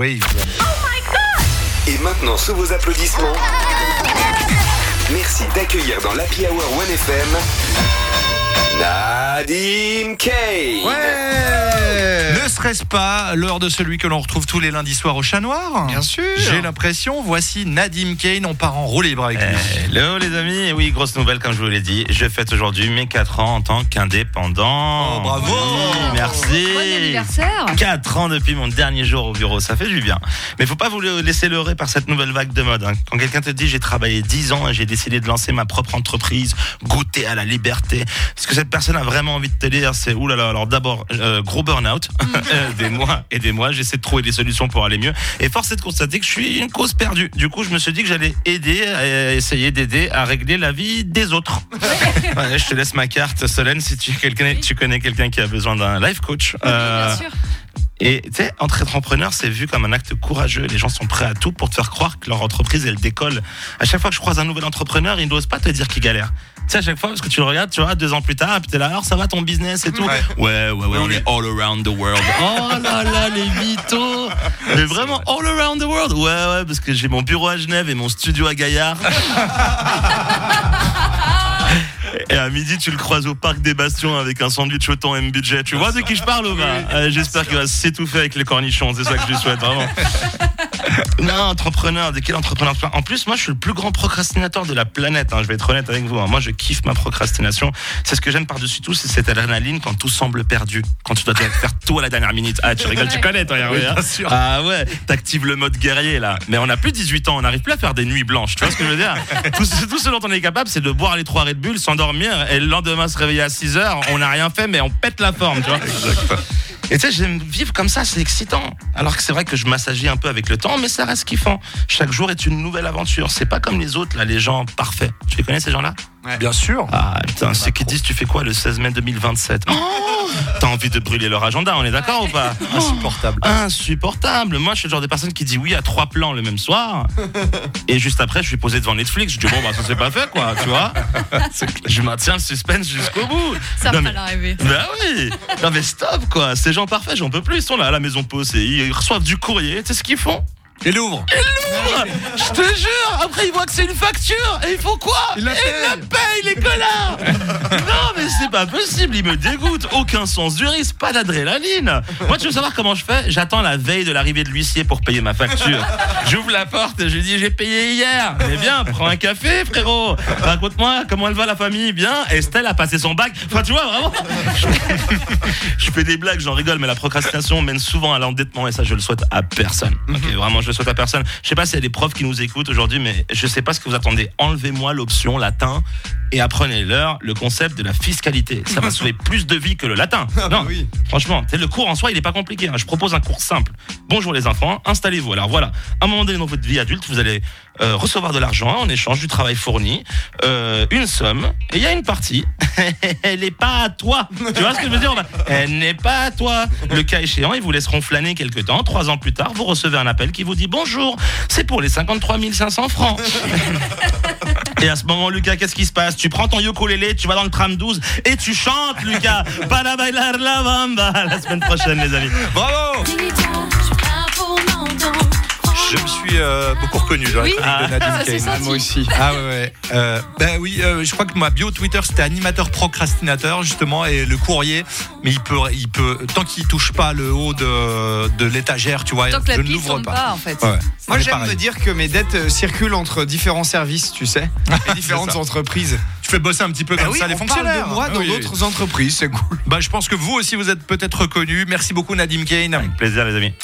Oui. Et maintenant, sous vos applaudissements, merci d'accueillir dans l'Happy Hour 1FM Nadim Kane. Ouais Ne serait-ce pas l'heure de celui que l'on retrouve tous les lundis soirs au Chat Noir Bien sûr. J'ai l'impression, voici Nadim Kane, on part en roue libre avec lui. Hello les amis, Et oui grosse nouvelle comme je vous l'ai dit, je fête aujourd'hui mes 4 ans en tant qu'indépendant. Oh, bravo. Oui, Merci Bon anniversaire 4 ans depuis mon dernier jour au bureau, ça fait du bien. Mais faut pas vous le- laisser leurrer par cette nouvelle vague de mode. hein. Quand quelqu'un te dit j'ai travaillé 10 ans et j'ai décidé de lancer ma propre entreprise, goûter à la liberté, ce que cette personne a vraiment envie de te dire, c'est oulala. Alors d'abord euh, gros burn-out, Euh, des mois et des mois. J'essaie de trouver des solutions pour aller mieux. Et force est de constater que je suis une cause perdue. Du coup, je me suis dit que j'allais aider, euh, essayer d'aider à régler la vie des autres. Ouais, je te laisse ma carte, Solène, si tu, quelqu'un- Oui. tu connais quelqu'un qui a besoin d'un life coach. Euh, Bien sûr. Et tu sais, entre entrepreneurs, c'est vu comme un acte courageux. Les gens sont prêts à tout pour te faire croire que leur entreprise, elle décolle. À chaque fois que je croise un nouvel entrepreneur, il n'ose pas te dire qu'il galère. Tu sais, à chaque fois, parce que tu le regardes, tu vois, deux ans plus tard, et puis t'es là, alors ça va ton business et tout? Ouais. Ouais, ouais, ouais, on est all around the world. Oh là là, les mythos. Mais vraiment, all around the world? Ouais, ouais, parce que j'ai mon bureau à Genève et mon studio à Gaillard. Et à midi, tu le croises au parc des Bastions avec un sandwich au temps M budget. Tu vois de qui je parle pas Euh, J'espère qu'il va s'étouffer avec les cornichons. C'est ça que je lui souhaite vraiment. non, entrepreneur, de quel entrepreneur En plus, moi, je suis le plus grand procrastinateur de la planète. hein, je vais être honnête avec vous. hein. Moi, je kiffe ma procrastination. C'est ce que j'aime par-dessus tout, c'est cette adrénaline quand tout semble perdu, quand tu dois faire tout à la dernière minute. Ah, tu rigoles, tu connais, toi, Hervé, hein bien sûr. Ah ouais, t'actives le mode guerrier là. Mais on n'a plus 18 ans, on n'arrive plus à faire des nuits blanches. Tu vois ce que je veux dire? Tout, ce- tout ce dont on est capable, c'est de boire les trois Red Bull, s'endormir et le lendemain se réveiller à 6 heures. On n'a rien fait, mais on pète la forme, tu vois. Et tu sais, j'aime vivre comme ça, c'est excitant. Alors que c'est vrai que je m'assagis un peu avec le temps, mais ça reste kiffant. Chaque jour est une nouvelle aventure. C'est pas comme les autres, là, les gens parfaits. Tu les connais ces gens-là? Bien sûr. Ah putain, ceux qui disent tu fais quoi le 16 mai 2027 Oh T'as envie de brûler leur agenda, on est d'accord ou pas Insupportable. Insupportable. Moi, je suis le genre de personne qui dit oui à trois plans le même soir. Et juste après, je suis posé devant Netflix. Je dis bon, bah, ça s'est pas fait, quoi, tu vois. Je maintiens le suspense jusqu'au bout. Ça Non, me mais- fait la rêver. bah oui Non mais stop quoi Ces gens parfaits, j'en peux plus. Ils sont là à la maison posée. Ils reçoivent du courrier. Tu sais ce qu'ils font? Et Je te jure Après, ils voient que c'est une facture. Et ils font quoi Ils la Ils la payent. payent, les connards Non, mais c'est pas possible. Ils me dégoûtent. Aucun sens du risque. Pas d'adrénaline. Moi, tu veux savoir comment je fais J'attends la veille de l'arrivée de l'huissier pour payer ma facture. J'ouvre la porte et je lui dis J'ai payé hier. Mais viens, prends un café, frérot. Raconte-moi comment elle va, la famille. Bien. Estelle a passé son bac. Enfin, tu vois, vraiment. Je fais des blagues, j'en rigole, mais la procrastination mène souvent à l'endettement et ça, je le souhaite à personne. Ok, vraiment, je le souhaite à personne. Je sais pas s'il y a des profs qui nous écoutent aujourd'hui, mais je sais pas ce que vous attendez. Enlevez-moi l'option latin et apprenez-leur le concept de la fiscalité. Ça va sauver plus de vies que le latin. non, oui. franchement, tu sais, le cours en soi, il est pas compliqué. hein. Je propose un cours simple. Bonjour les enfants, installez-vous. Alors voilà, à un moment donné dans votre vie adulte, vous allez euh, recevoir de l'argent en échange du travail fourni, euh, une somme, et il y a une partie. Elle n'est pas à toi. Tu vois ce que je veux dire Elle n'est pas à toi. Le cas échéant, ils vous laisseront flâner quelques temps. Trois ans plus tard, vous recevez un appel qui vous dit bonjour. C'est pour les 53 500 francs. Et à ce moment, Lucas, qu'est-ce qui se passe? Tu prends ton ukulélé, tu vas dans le tram 12 et tu chantes, Lucas. Para bailar la bamba. La semaine prochaine, les amis. Bravo Je me suis euh, beaucoup reconnu dans la Oui. chronique de Nadim Ah, senti. Moi aussi. Ah ouais, ouais. Euh, ben oui, euh, je crois que ma bio Twitter c'était animateur procrastinateur justement et le courrier, mais il peut, il peut tant qu'il touche pas le haut de, de l'étagère, tu vois, Tant que la je ne l'ouvre pas. pas, en fait. Ouais, ouais. Moi, j'aime me dire que mes dettes circulent entre différents services, tu sais, et différentes entreprises. Tu fais bosser un petit peu Bah comme oui, ça les on parle fonctionnaires. de moi Ah dans oui. d'autres entreprises, c'est cool. Bah, je pense que vous aussi vous êtes peut-être reconnu. Merci beaucoup Nadim Kane. Avec plaisir, les amis.